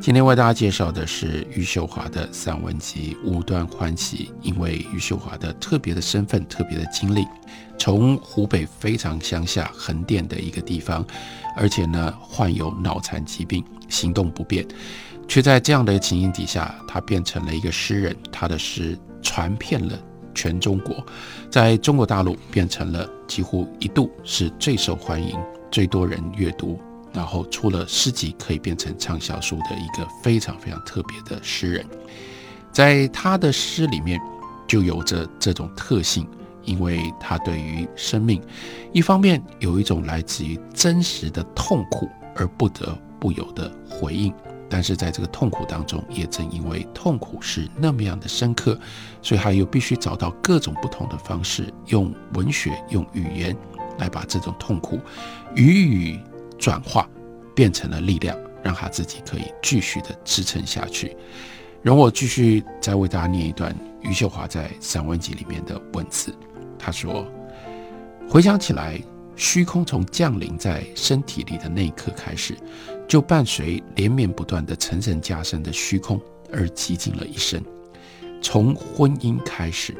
今天为大家介绍的是余秀华的散文集《无端欢喜》。因为余秀华的特别的身份、特别的经历，从湖北非常乡下横店的一个地方，而且呢患有脑残疾病，行动不便，却在这样的情形底下，他变成了一个诗人。他的诗传遍了全中国，在中国大陆变成了几乎一度是最受欢迎、最多人阅读。然后出了诗集，可以变成畅销书的一个非常非常特别的诗人，在他的诗里面就有着这种特性，因为他对于生命，一方面有一种来自于真实的痛苦而不得不有的回应，但是在这个痛苦当中，也正因为痛苦是那么样的深刻，所以他又必须找到各种不同的方式，用文学、用语言来把这种痛苦予以。转化变成了力量，让他自己可以继续的支撑下去。容我继续再为大家念一段余秀华在散文集里面的文字。他说：“回想起来，虚空从降临在身体里的那一刻开始，就伴随连绵不断的层层加深的虚空而寂静了一生。从婚姻开始，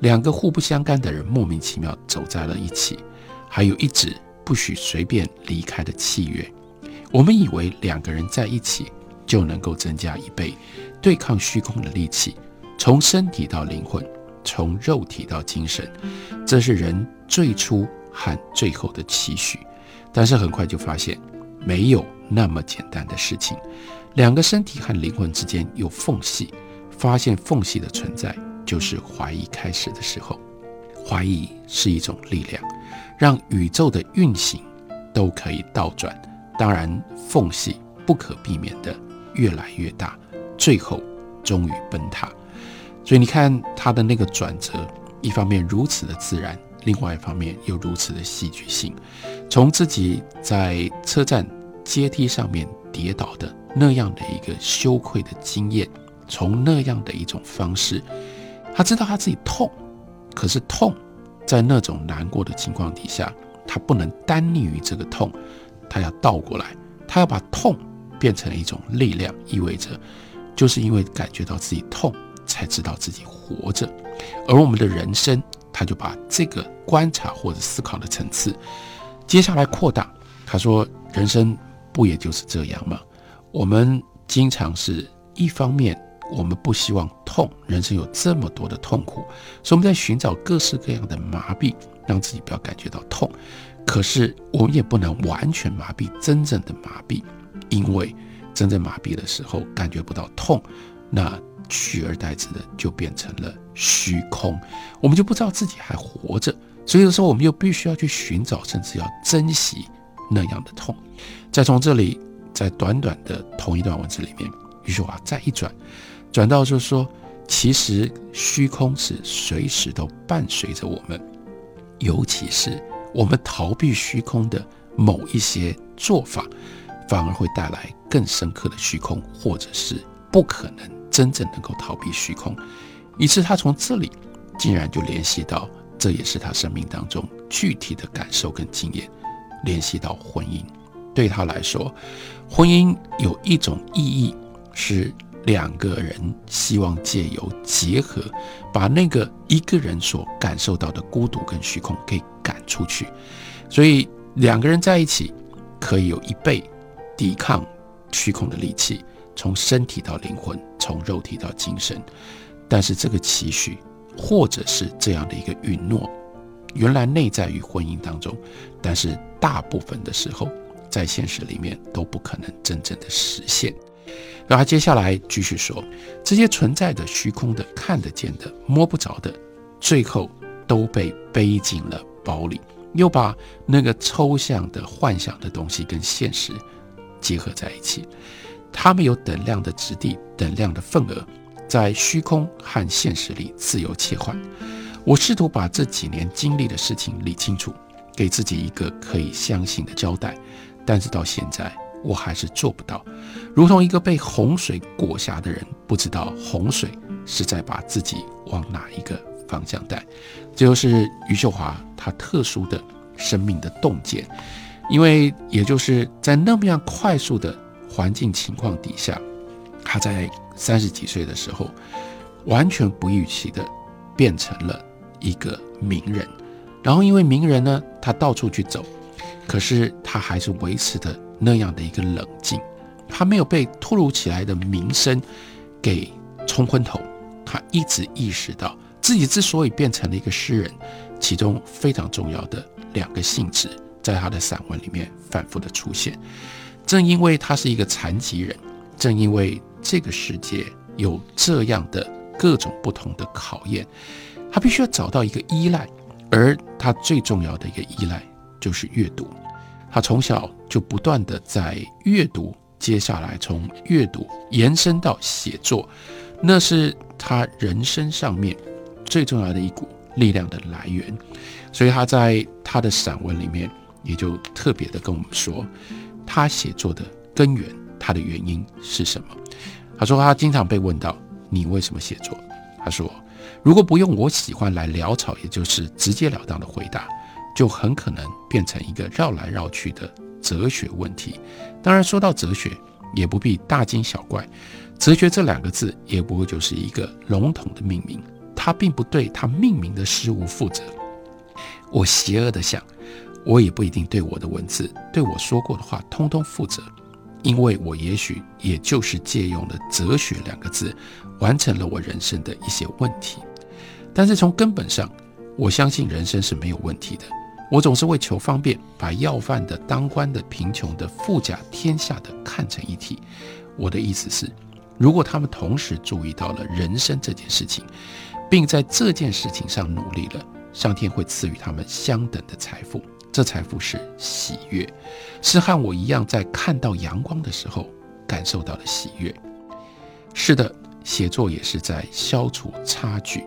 两个互不相干的人莫名其妙走在了一起，还有一直。”不许随便离开的契约，我们以为两个人在一起就能够增加一倍对抗虚空的力气，从身体到灵魂，从肉体到精神，这是人最初和最后的期许。但是很快就发现没有那么简单的事情，两个身体和灵魂之间有缝隙，发现缝隙的存在就是怀疑开始的时候，怀疑是一种力量。让宇宙的运行都可以倒转，当然缝隙不可避免的越来越大，最后终于崩塌。所以你看他的那个转折，一方面如此的自然，另外一方面又如此的戏剧性。从自己在车站阶梯上面跌倒的那样的一个羞愧的经验，从那样的一种方式，他知道他自己痛，可是痛。在那种难过的情况底下，他不能单溺于这个痛，他要倒过来，他要把痛变成一种力量，意味着就是因为感觉到自己痛，才知道自己活着。而我们的人生，他就把这个观察或者思考的层次，接下来扩大。他说：“人生不也就是这样吗？我们经常是一方面。”我们不希望痛，人生有这么多的痛苦，所以我们在寻找各式各样的麻痹，让自己不要感觉到痛。可是我们也不能完全麻痹真正的麻痹，因为真正麻痹的时候感觉不到痛，那取而代之的就变成了虚空，我们就不知道自己还活着。所以有时候我们又必须要去寻找，甚至要珍惜那样的痛。再从这里，在短短的同一段文字里面，余秀华再一转。转到就是说，其实虚空是随时都伴随着我们，尤其是我们逃避虚空的某一些做法，反而会带来更深刻的虚空，或者是不可能真正能够逃避虚空。于是他从这里竟然就联系到，这也是他生命当中具体的感受跟经验，联系到婚姻。对他来说，婚姻有一种意义是。两个人希望借由结合，把那个一个人所感受到的孤独跟虚空给赶出去，所以两个人在一起可以有一倍抵抗虚空的力气，从身体到灵魂，从肉体到精神。但是这个期许或者是这样的一个允诺，原来内在于婚姻当中，但是大部分的时候在现实里面都不可能真正的实现。然后接下来继续说，这些存在的虚空的、看得见的、摸不着的，最后都被背进了包里，又把那个抽象的、幻想的东西跟现实结合在一起。它们有等量的质地、等量的份额，在虚空和现实里自由切换。我试图把这几年经历的事情理清楚，给自己一个可以相信的交代，但是到现在我还是做不到。如同一个被洪水裹挟的人，不知道洪水是在把自己往哪一个方向带。这就是余秀华她特殊的生命的洞见，因为也就是在那么样快速的环境情况底下，她在三十几岁的时候，完全不预期的变成了。一个名人，然后因为名人呢，他到处去走，可是他还是维持的那样的一个冷静，他没有被突如其来的名声给冲昏头，他一直意识到自己之所以变成了一个诗人，其中非常重要的两个性质，在他的散文里面反复的出现。正因为他是一个残疾人，正因为这个世界有这样的各种不同的考验。他必须要找到一个依赖，而他最重要的一个依赖就是阅读。他从小就不断的在阅读，接下来从阅读延伸到写作，那是他人生上面最重要的一股力量的来源。所以他在他的散文里面也就特别的跟我们说，他写作的根源，他的原因是什么？他说他经常被问到：“你为什么写作？”他说。如果不用我喜欢来潦草，也就是直截了当的回答，就很可能变成一个绕来绕去的哲学问题。当然，说到哲学，也不必大惊小怪。哲学这两个字，也不过就是一个笼统的命名，它并不对它命名的事物负责。我邪恶的想，我也不一定对我的文字、对我说过的话，通通负责。因为我也许也就是借用了“哲学”两个字，完成了我人生的一些问题。但是从根本上，我相信人生是没有问题的。我总是为求方便，把要饭的、当官的、贫穷的、富甲天下的看成一体。我的意思是，如果他们同时注意到了人生这件事情，并在这件事情上努力了，上天会赐予他们相等的财富。这财富是喜悦，是和我一样在看到阳光的时候感受到的喜悦。是的，写作也是在消除差距，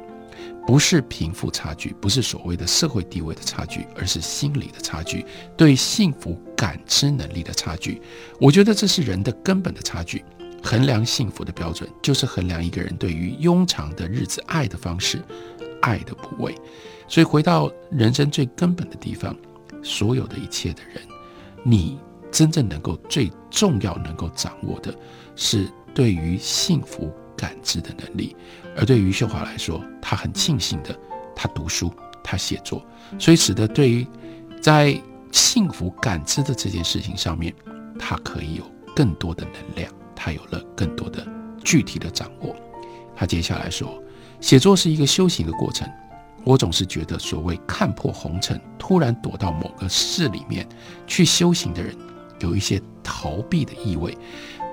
不是贫富差距，不是所谓的社会地位的差距，而是心理的差距，对幸福感知能力的差距。我觉得这是人的根本的差距。衡量幸福的标准，就是衡量一个人对于庸常的日子爱的方式，爱的部位。所以回到人生最根本的地方。所有的一切的人，你真正能够最重要能够掌握的，是对于幸福感知的能力。而对于秀华来说，她很庆幸的，她读书，她写作，所以使得对于在幸福感知的这件事情上面，她可以有更多的能量，她有了更多的具体的掌握。她接下来说，写作是一个修行的过程。我总是觉得，所谓看破红尘，突然躲到某个室里面去修行的人，有一些逃避的意味。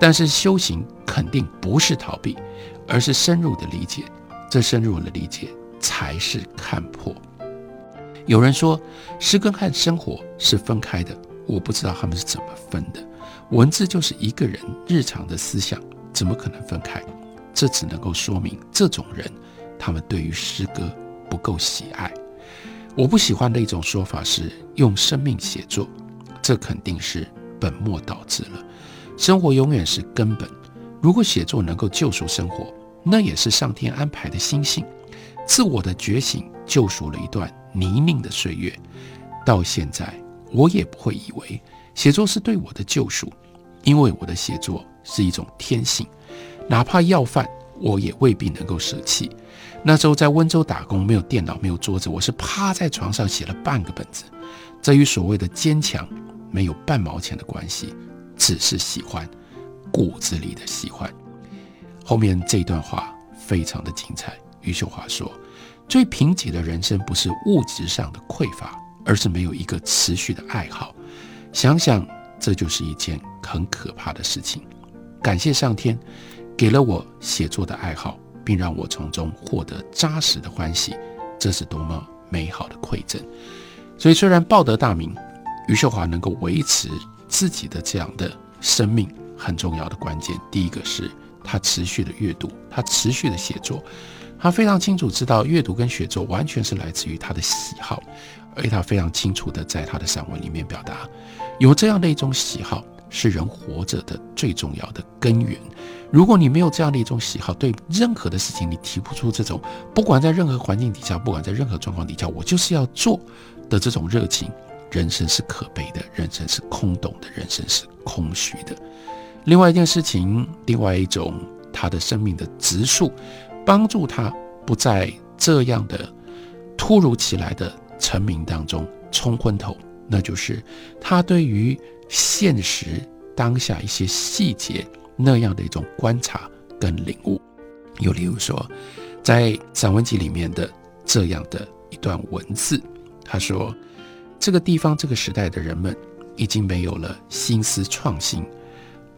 但是修行肯定不是逃避，而是深入的理解。这深入的理解才是看破。有人说，诗歌和生活是分开的，我不知道他们是怎么分的。文字就是一个人日常的思想，怎么可能分开？这只能够说明这种人，他们对于诗歌。不够喜爱，我不喜欢的一种说法是用生命写作，这肯定是本末倒置了。生活永远是根本，如果写作能够救赎生活，那也是上天安排的心性。自我的觉醒救赎了一段泥泞的岁月，到现在我也不会以为写作是对我的救赎，因为我的写作是一种天性，哪怕要饭，我也未必能够舍弃。那时候在温州打工，没有电脑，没有桌子，我是趴在床上写了半个本子。这与所谓的坚强没有半毛钱的关系，只是喜欢，骨子里的喜欢。后面这段话非常的精彩。余秀华说：“最贫瘠的人生不是物质上的匮乏，而是没有一个持续的爱好。想想，这就是一件很可怕的事情。感谢上天，给了我写作的爱好。”并让我从中获得扎实的欢喜，这是多么美好的馈赠！所以，虽然报得大名，余秀华能够维持自己的这样的生命，很重要的关键，第一个是他持续的阅读，他持续的写作。他非常清楚知道阅读跟写作完全是来自于他的喜好，而他非常清楚的在他的散文里面表达，有这样的一种喜好是人活着的最重要的根源。如果你没有这样的一种喜好，对任何的事情你提不出这种，不管在任何环境底下，不管在任何状况底下，我就是要做的这种热情，人生是可悲的，人生是空洞的，人生是空虚的。另外一件事情，另外一种他的生命的植树，帮助他不在这样的突如其来的成名当中冲昏头，那就是他对于现实当下一些细节。那样的一种观察跟领悟，又例如说，在散文集里面的这样的一段文字，他说：“这个地方、这个时代的人们已经没有了心思创新，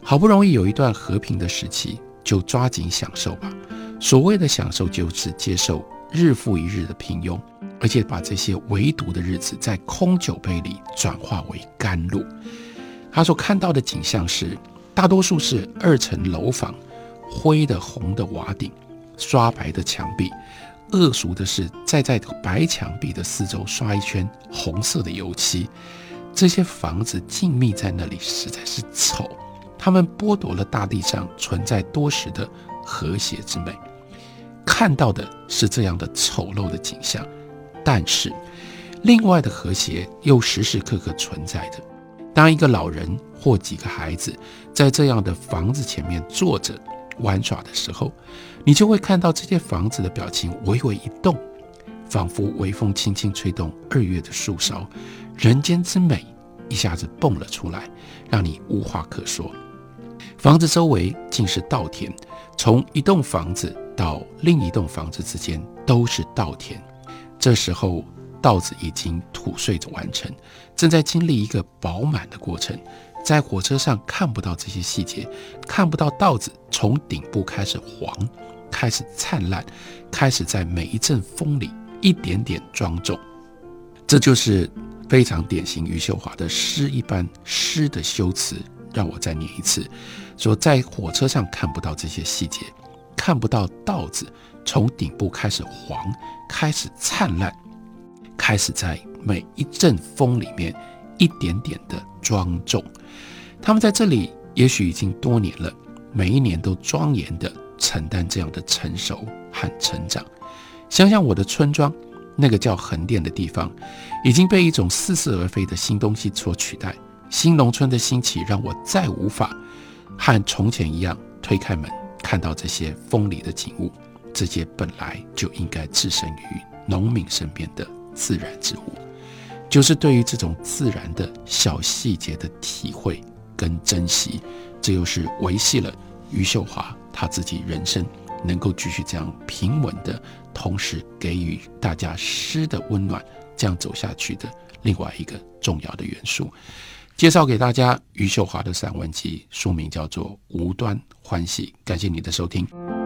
好不容易有一段和平的时期，就抓紧享受吧。所谓的享受，就是接受日复一日的平庸，而且把这些唯独的日子在空酒杯里转化为甘露。”他所看到的景象是。大多数是二层楼房，灰的、红的瓦顶，刷白的墙壁。恶俗的是，再在白墙壁的四周刷一圈红色的油漆。这些房子静谧在那里，实在是丑。他们剥夺了大地上存在多时的和谐之美。看到的是这样的丑陋的景象，但是另外的和谐又时时刻刻存在着。当一个老人或几个孩子在这样的房子前面坐着玩耍的时候，你就会看到这些房子的表情微微一动，仿佛微风轻轻吹动二月的树梢，人间之美一下子蹦了出来，让你无话可说。房子周围尽是稻田，从一栋房子到另一栋房子之间都是稻田。这时候。稻子已经吐穗着完成，正在经历一个饱满的过程。在火车上看不到这些细节，看不到稻子从顶部开始黄，开始灿烂，开始在每一阵风里一点点庄重。这就是非常典型余秀华的诗一般诗的修辞。让我再念一次：说在火车上看不到这些细节，看不到稻子从顶部开始黄，开始灿烂。开始在每一阵风里面一点点的庄重，他们在这里也许已经多年了，每一年都庄严的承担这样的成熟和成长。想想我的村庄，那个叫横店的地方，已经被一种似是而非的新东西所取代。新农村的兴起，让我再无法和从前一样推开门看到这些风里的景物，这些本来就应该置身于农民身边的。自然之物，就是对于这种自然的小细节的体会跟珍惜，这又是维系了余秀华他自己人生能够继续这样平稳的，同时给予大家诗的温暖，这样走下去的另外一个重要的元素。介绍给大家余秀华的散文集，书名叫做《无端欢喜》。感谢你的收听。